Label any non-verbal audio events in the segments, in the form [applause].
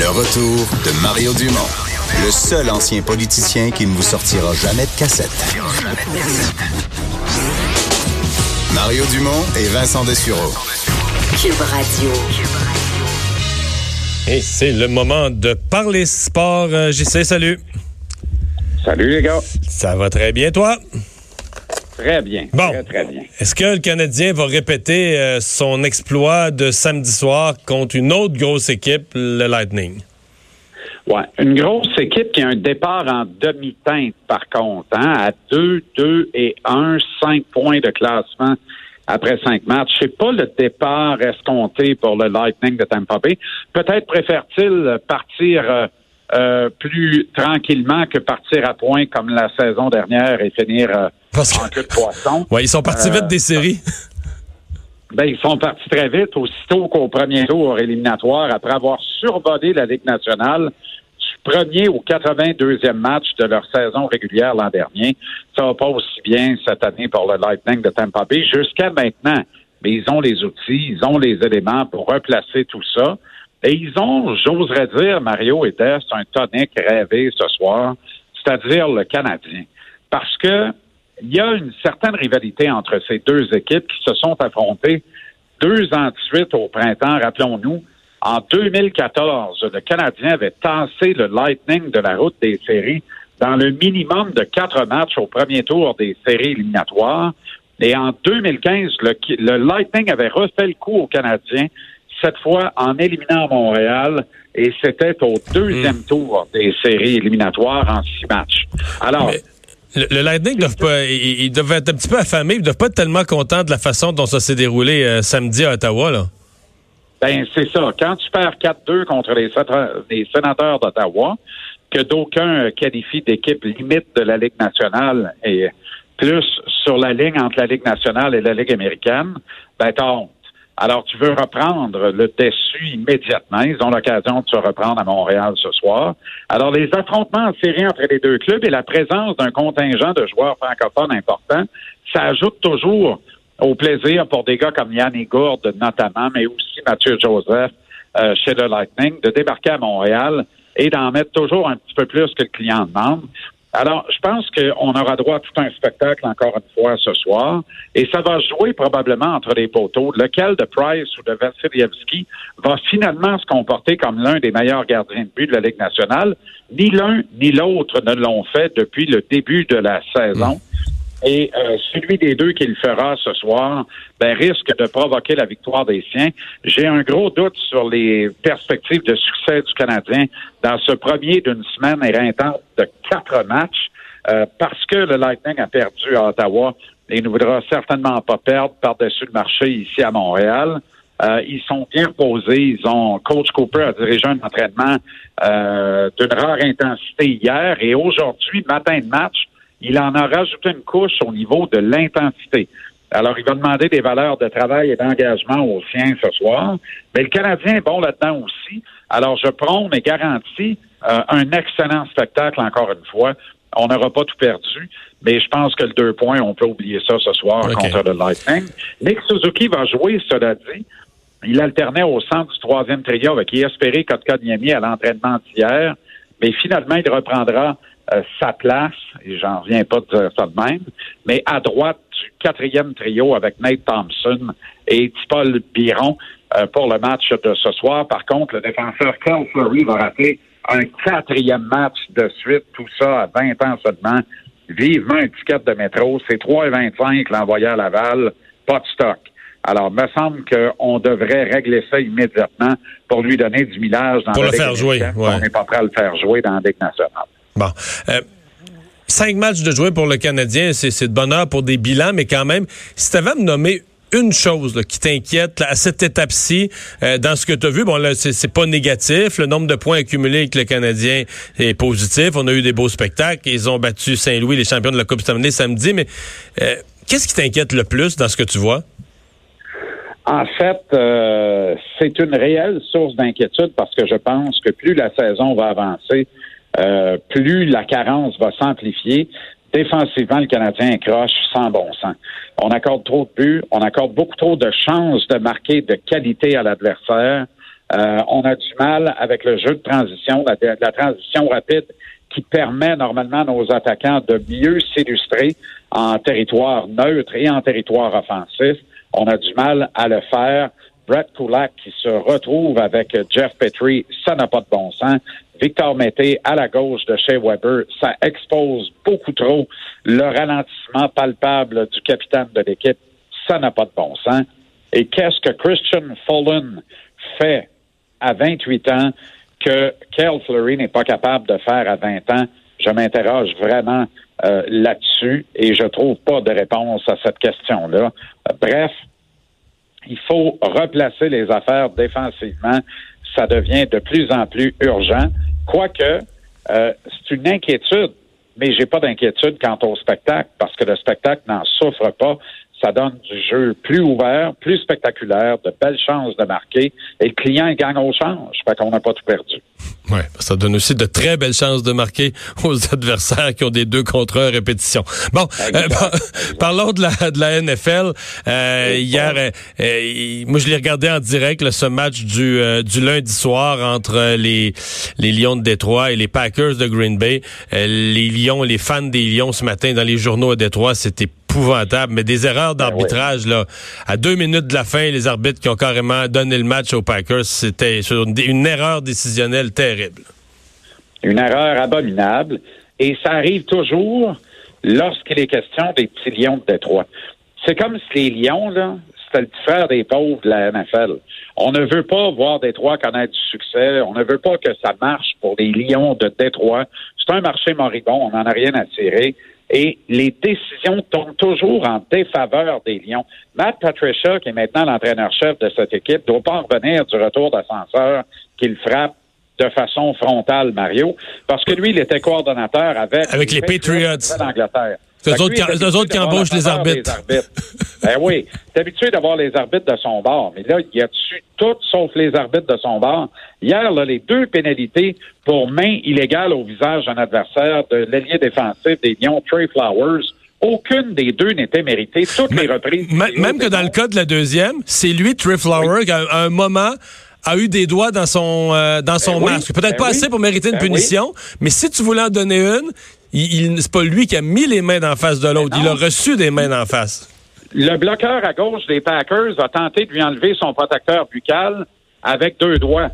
Le retour de Mario Dumont, le seul ancien politicien qui ne vous sortira jamais de cassette. Mario Dumont et Vincent Dessureau. Cube Radio. Et c'est le moment de parler sport. Euh, JC, salut. Salut les gars. Ça va très bien, toi? Très bien. Bon. Très, très bien. Est-ce que le Canadien va répéter euh, son exploit de samedi soir contre une autre grosse équipe, le Lightning? Ouais. Une grosse équipe qui a un départ en demi-teinte, par contre, hein, à 2, 2 et 1, 5 points de classement après cinq matchs. C'est pas le départ escompté pour le Lightning de Tampa Bay. Peut-être préfère-t-il partir euh, euh, plus tranquillement que partir à point comme la saison dernière et finir euh, Parce que- en queue de poisson. [laughs] Ouais, ils sont partis Euh, vite des séries. Ben, ils sont partis très vite, aussitôt qu'au premier tour éliminatoire, après avoir survolé la Ligue nationale du premier au 82e match de leur saison régulière l'an dernier. Ça va pas aussi bien cette année pour le Lightning de Tampa Bay jusqu'à maintenant. Mais ils ont les outils, ils ont les éléments pour replacer tout ça. Et ils ont, j'oserais dire, Mario et Des, un tonique rêvé ce soir, c'est-à-dire le Canadien. Parce que il y a une certaine rivalité entre ces deux équipes qui se sont affrontées deux ans de suite au printemps, rappelons-nous. En 2014, le Canadien avait tassé le Lightning de la route des séries dans le minimum de quatre matchs au premier tour des séries éliminatoires. Et en 2015, le, le Lightning avait refait le coup au Canadien, cette fois en éliminant Montréal, et c'était au deuxième tour des séries éliminatoires en six matchs. Alors, Mais le, le Lightning doivent pas, ils, ils doivent être un petit peu affamés, ils doivent pas être tellement contents de la façon dont ça s'est déroulé euh, samedi à Ottawa. Là. Ben, c'est ça. Quand tu perds 4-2 contre les, sénateurs- les sénateurs d'Ottawa, que d'aucuns qualifient d'équipe limite de la Ligue nationale et plus sur la ligne entre la Ligue nationale et la Ligue américaine, ben, t'as honte. Alors, tu veux reprendre le dessus immédiatement. Ils ont l'occasion de se reprendre à Montréal ce soir. Alors, les affrontements en série entre les deux clubs et la présence d'un contingent de joueurs francophones important, ça ajoute toujours au plaisir pour des gars comme Yann Gourde notamment, mais aussi Mathieu Joseph euh, chez le Lightning, de débarquer à Montréal et d'en mettre toujours un petit peu plus que le client demande. Alors, je pense qu'on aura droit à tout un spectacle encore une fois ce soir, et ça va jouer probablement entre les poteaux. Lequel de Price ou de Vassilievski va finalement se comporter comme l'un des meilleurs gardiens de but de la Ligue nationale? Ni l'un ni l'autre ne l'ont fait depuis le début de la saison. Et euh, celui des deux qui le fera ce soir ben, risque de provoquer la victoire des siens. J'ai un gros doute sur les perspectives de succès du Canadien dans ce premier d'une semaine éreintante de quatre matchs euh, parce que le Lightning a perdu à Ottawa et ne voudra certainement pas perdre par-dessus le marché ici à Montréal. Euh, ils sont bien reposés. Ils ont Coach Cooper a dirigé un entraînement euh, d'une rare intensité hier et aujourd'hui, matin de match, il en a rajouté une couche au niveau de l'intensité. Alors, il va demander des valeurs de travail et d'engagement aux siens ce soir. Mais le Canadien est bon là-dedans aussi. Alors, je prône et garantis euh, un excellent spectacle encore une fois. On n'aura pas tout perdu, mais je pense que le deux points, on peut oublier ça ce soir contre le Lightning. Nick Suzuki va jouer, cela dit. Il alternait au centre du troisième trio avec Yespéré Kotkaniemi à l'entraînement d'hier. Mais finalement, il reprendra euh, sa place, et j'en reviens pas de dire ça de même, mais à droite du quatrième trio avec Nate Thompson et Paul Biron euh, pour le match de ce soir. Par contre, le défenseur Carl Fleury va rater un quatrième match de suite, tout ça à 20 ans seulement. Vivement un ticket de métro, c'est 3,25 l'envoyé à Laval, pas de stock. Alors, me semble qu'on devrait régler ça immédiatement pour lui donner du millage dans Pour la le Ligue faire jouer, ouais. On n'est pas prêt à le faire jouer dans la Ligue nationale. Bon. Euh, cinq matchs de jouer pour le Canadien, c'est de bonheur pour des bilans, mais quand même, si tu avais à me nommer une chose qui t'inquiète à cette étape-ci, euh, dans ce que tu as vu, bon là, c'est pas négatif. Le nombre de points accumulés avec le Canadien est positif. On a eu des beaux spectacles. Ils ont battu Saint-Louis, les champions de la Coupe Stanley samedi. Mais euh, qu'est-ce qui t'inquiète le plus dans ce que tu vois? En fait, c'est une réelle source d'inquiétude parce que je pense que plus la saison va avancer, euh, plus la carence va s'amplifier. Défensivement, le Canadien croche sans bon sens. On accorde trop de buts, on accorde beaucoup trop de chances de marquer de qualité à l'adversaire. Euh, on a du mal avec le jeu de transition, la, la transition rapide qui permet normalement à nos attaquants de mieux s'illustrer en territoire neutre et en territoire offensif. On a du mal à le faire. Brett Kulak qui se retrouve avec Jeff Petrie, ça n'a pas de bon sens. Victor Mété à la gauche de Shea Weber, ça expose beaucoup trop le ralentissement palpable du capitaine de l'équipe. Ça n'a pas de bon sens. Et qu'est-ce que Christian Fullen fait à 28 ans que Kel Fleury n'est pas capable de faire à 20 ans? Je m'interroge vraiment euh, là-dessus et je trouve pas de réponse à cette question-là. bref, il faut replacer les affaires défensivement. Ça devient de plus en plus urgent. Quoique, euh, c'est une inquiétude, mais j'ai pas d'inquiétude quant au spectacle parce que le spectacle n'en souffre pas ça donne du jeu plus ouvert, plus spectaculaire, de belles chances de marquer, et le client gagne au change. Fait qu'on n'a pas tout perdu. Ouais, ça donne aussi de très belles chances de marquer [laughs] aux adversaires qui ont des deux contre un répétition. Bon, euh, [laughs] parlons de la, de la NFL. Euh, hier, euh, euh, moi je l'ai regardé en direct, ce match du, du lundi soir entre les, les Lions de Détroit et les Packers de Green Bay. les Lions, les fans des Lions ce matin dans les journaux à Détroit, c'était épouvantable, mais des erreurs ben d'arbitrage, là. À deux minutes de la fin, les arbitres qui ont carrément donné le match aux Packers, c'était une erreur décisionnelle terrible. Une erreur abominable. Et ça arrive toujours lorsqu'il est question des petits lions de Détroit. C'est comme si les lions, là, c'était le petit frère des pauvres de la NFL. On ne veut pas voir Détroit connaître du succès. On ne veut pas que ça marche pour les lions de Détroit. C'est un marché moribond. On n'en a rien à tirer et les décisions tombent toujours en défaveur des Lions. Matt Patricia, qui est maintenant l'entraîneur-chef de cette équipe, doit pas en revenir du retour d'ascenseur qu'il frappe de façon frontale, Mario, parce que lui, il était coordonnateur avec, avec les, Patriots d'Angleterre. C'est eux autres, qui, embauchent les arbitres. [laughs] ben oui, t'es habitué d'avoir les arbitres de son bord, mais là, il y a dessus tout sauf les arbitres de son bord? Hier, là, les deux pénalités pour main illégale au visage d'un adversaire de l'allié défensif des Lions, Trey Flowers, aucune des deux n'était méritée. Toutes les reprises. Même que dans le cas de la deuxième, c'est lui, Trey Flowers, qui à un moment a eu des doigts dans son euh, dans son ben masque. Peut-être ben pas assez pour mériter une ben punition, mais si tu voulais en donner une, il, c'est pas lui qui a mis les mains en face de l'autre. Il a reçu des mains en face. Le bloqueur à gauche des Packers a tenté de lui enlever son protecteur buccal avec deux doigts.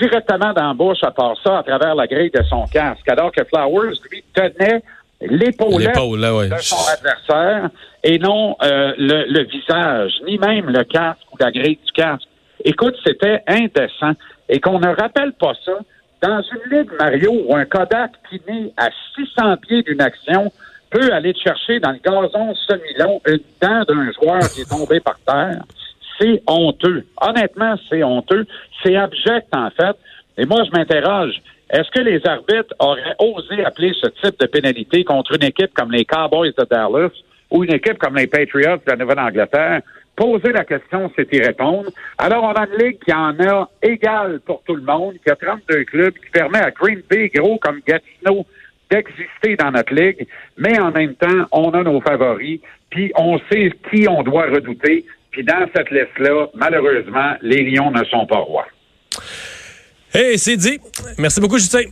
Directement dans la bouche, à part ça, à travers la grille de son casque. Alors que Flowers, lui, tenait l'épaule de son adversaire et non euh, le, le, visage, ni même le casque ou la grille du casque. Écoute, c'était indécent. Et qu'on ne rappelle pas ça, dans une ligue, Mario, où un Kodak qui naît à 600 pieds d'une action peut aller chercher dans le gazon semi-long une dent d'un joueur qui est tombé par terre, c'est honteux. Honnêtement, c'est honteux. C'est abject, en fait. Et moi, je m'interroge. Est-ce que les arbitres auraient osé appeler ce type de pénalité contre une équipe comme les Cowboys de Dallas ou une équipe comme les Patriots de la Nouvelle-Angleterre? Poser la question, c'est y répondre. Alors, on a une ligue qui en a égal pour tout le monde, qui a 32 clubs, qui permet à Green Bay, gros comme Gatineau, d'exister dans notre ligue, mais en même temps, on a nos favoris, puis on sait qui on doit redouter. Puis dans cette liste-là, malheureusement, les Lions ne sont pas rois. Hey, c'est dit. Merci beaucoup, Justin.